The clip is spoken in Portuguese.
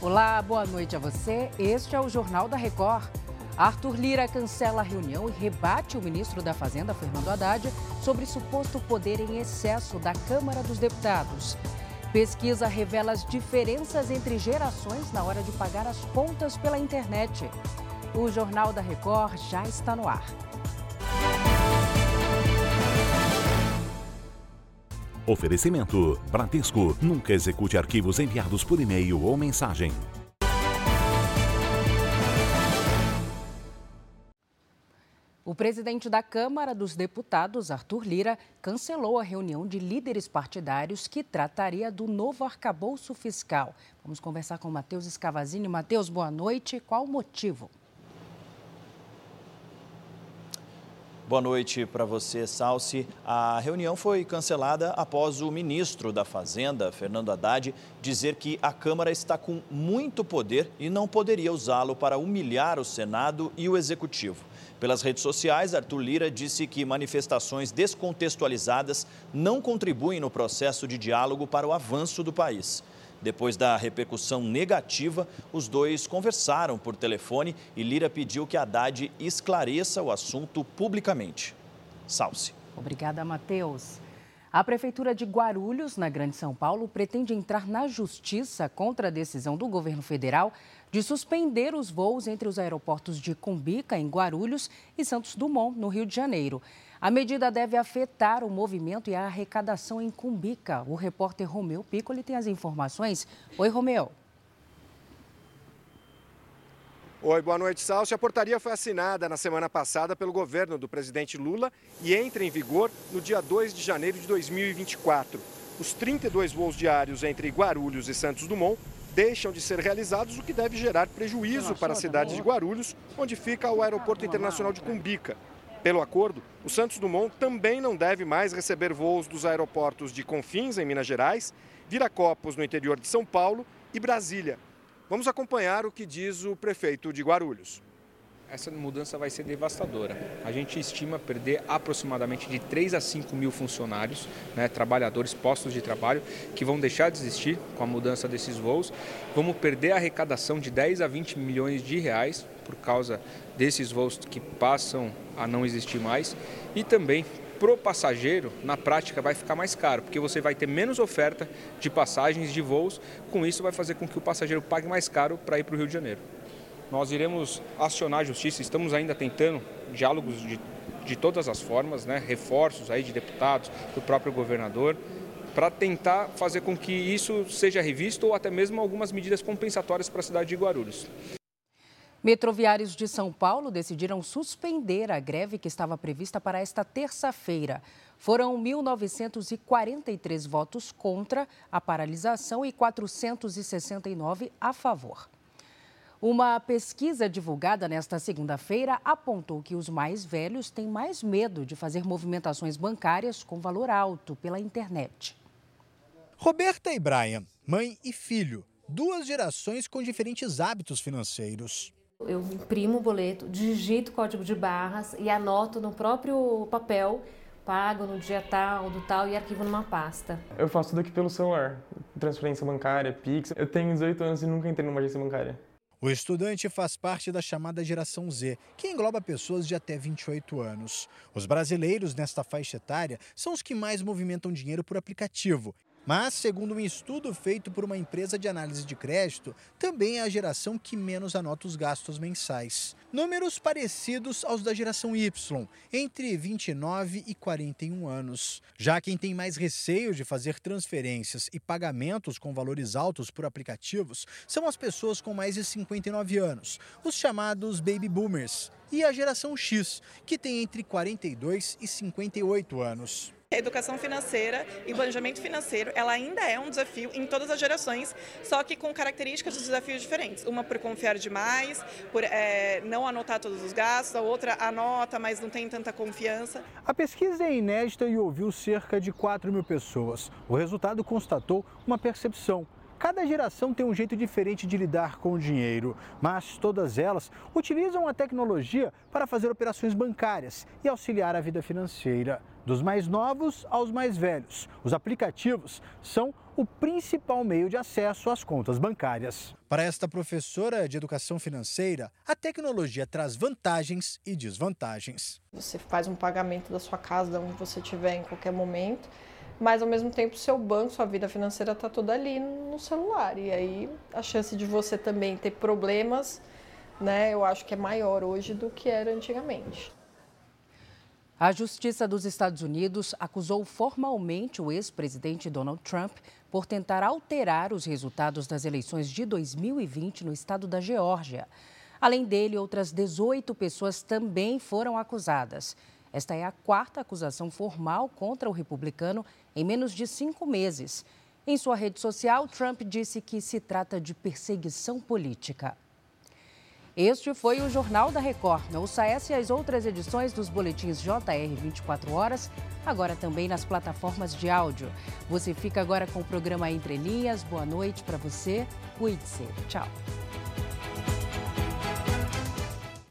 Olá, boa noite a você. Este é o Jornal da Record. Arthur Lira cancela a reunião e rebate o ministro da Fazenda, Fernando Haddad, sobre suposto poder em excesso da Câmara dos Deputados. Pesquisa revela as diferenças entre gerações na hora de pagar as contas pela internet. O Jornal da Record já está no ar. Oferecimento: Bradesco. Nunca execute arquivos enviados por e-mail ou mensagem. O presidente da Câmara dos Deputados, Arthur Lira, cancelou a reunião de líderes partidários que trataria do novo arcabouço fiscal. Vamos conversar com Matheus Escavazini. Matheus, boa noite. Qual o motivo? Boa noite para você, Salsi. A reunião foi cancelada após o ministro da Fazenda, Fernando Haddad, dizer que a Câmara está com muito poder e não poderia usá-lo para humilhar o Senado e o Executivo. Pelas redes sociais, Arthur Lira disse que manifestações descontextualizadas não contribuem no processo de diálogo para o avanço do país. Depois da repercussão negativa, os dois conversaram por telefone e Lira pediu que Haddad esclareça o assunto publicamente. Salce. Obrigada, Matheus. A Prefeitura de Guarulhos, na Grande São Paulo, pretende entrar na justiça contra a decisão do governo federal de suspender os voos entre os aeroportos de Cumbica, em Guarulhos, e Santos Dumont, no Rio de Janeiro. A medida deve afetar o movimento e a arrecadação em Cumbica. O repórter Romeu Piccoli tem as informações. Oi, Romeu. Oi, boa noite, Salcio. A portaria foi assinada na semana passada pelo governo do presidente Lula e entra em vigor no dia 2 de janeiro de 2024. Os 32 voos diários entre Guarulhos e Santos Dumont deixam de ser realizados, o que deve gerar prejuízo para a cidade de Guarulhos, onde fica o Aeroporto Internacional de Cumbica. Pelo acordo, o Santos Dumont também não deve mais receber voos dos aeroportos de Confins, em Minas Gerais, Viracopos, no interior de São Paulo, e Brasília. Vamos acompanhar o que diz o prefeito de Guarulhos. Essa mudança vai ser devastadora. A gente estima perder aproximadamente de 3 a 5 mil funcionários, né, trabalhadores, postos de trabalho, que vão deixar de existir com a mudança desses voos. Vamos perder a arrecadação de 10 a 20 milhões de reais por causa desses voos que passam a não existir mais e também para o passageiro, na prática, vai ficar mais caro, porque você vai ter menos oferta de passagens, de voos. Com isso, vai fazer com que o passageiro pague mais caro para ir para o Rio de Janeiro. Nós iremos acionar a justiça, estamos ainda tentando diálogos de, de todas as formas, né? reforços aí de deputados, do próprio governador, para tentar fazer com que isso seja revisto ou até mesmo algumas medidas compensatórias para a cidade de Guarulhos. Metroviários de São Paulo decidiram suspender a greve que estava prevista para esta terça-feira. Foram 1.943 votos contra a paralisação e 469 a favor. Uma pesquisa divulgada nesta segunda-feira apontou que os mais velhos têm mais medo de fazer movimentações bancárias com valor alto pela internet. Roberta e Brian, mãe e filho, duas gerações com diferentes hábitos financeiros. Eu imprimo o boleto, digito o código de barras e anoto no próprio papel, pago no dia tal, do tal e arquivo numa pasta. Eu faço tudo aqui pelo celular, transferência bancária, Pix. Eu tenho 18 anos e nunca entrei numa agência bancária. O estudante faz parte da chamada geração Z, que engloba pessoas de até 28 anos. Os brasileiros nesta faixa etária são os que mais movimentam dinheiro por aplicativo mas, segundo um estudo feito por uma empresa de análise de crédito, também é a geração que menos anota os gastos mensais. Números parecidos aos da geração Y, entre 29 e 41 anos. Já quem tem mais receio de fazer transferências e pagamentos com valores altos por aplicativos são as pessoas com mais de 59 anos, os chamados baby boomers, e a geração X, que tem entre 42 e 58 anos. A educação financeira e planejamento financeiro, ela ainda é um desafio em todas as gerações, só que com características de desafios diferentes. Uma por confiar demais, por é, não anotar todos os gastos, a outra anota, mas não tem tanta confiança. A pesquisa é inédita e ouviu cerca de 4 mil pessoas. O resultado constatou uma percepção Cada geração tem um jeito diferente de lidar com o dinheiro, mas todas elas utilizam a tecnologia para fazer operações bancárias e auxiliar a vida financeira. Dos mais novos aos mais velhos, os aplicativos são o principal meio de acesso às contas bancárias. Para esta professora de educação financeira, a tecnologia traz vantagens e desvantagens. Você faz um pagamento da sua casa, de onde você estiver em qualquer momento mas ao mesmo tempo seu banco, sua vida financeira está toda ali no celular. E aí a chance de você também ter problemas, né, eu acho que é maior hoje do que era antigamente. A Justiça dos Estados Unidos acusou formalmente o ex-presidente Donald Trump por tentar alterar os resultados das eleições de 2020 no estado da Geórgia. Além dele, outras 18 pessoas também foram acusadas. Esta é a quarta acusação formal contra o republicano em menos de cinco meses. Em sua rede social, Trump disse que se trata de perseguição política. Este foi o Jornal da Record. Ouça essa e as outras edições dos boletins JR 24 horas, agora também nas plataformas de áudio. Você fica agora com o programa Entre Linhas. Boa noite para você. Cuide-se. Tchau.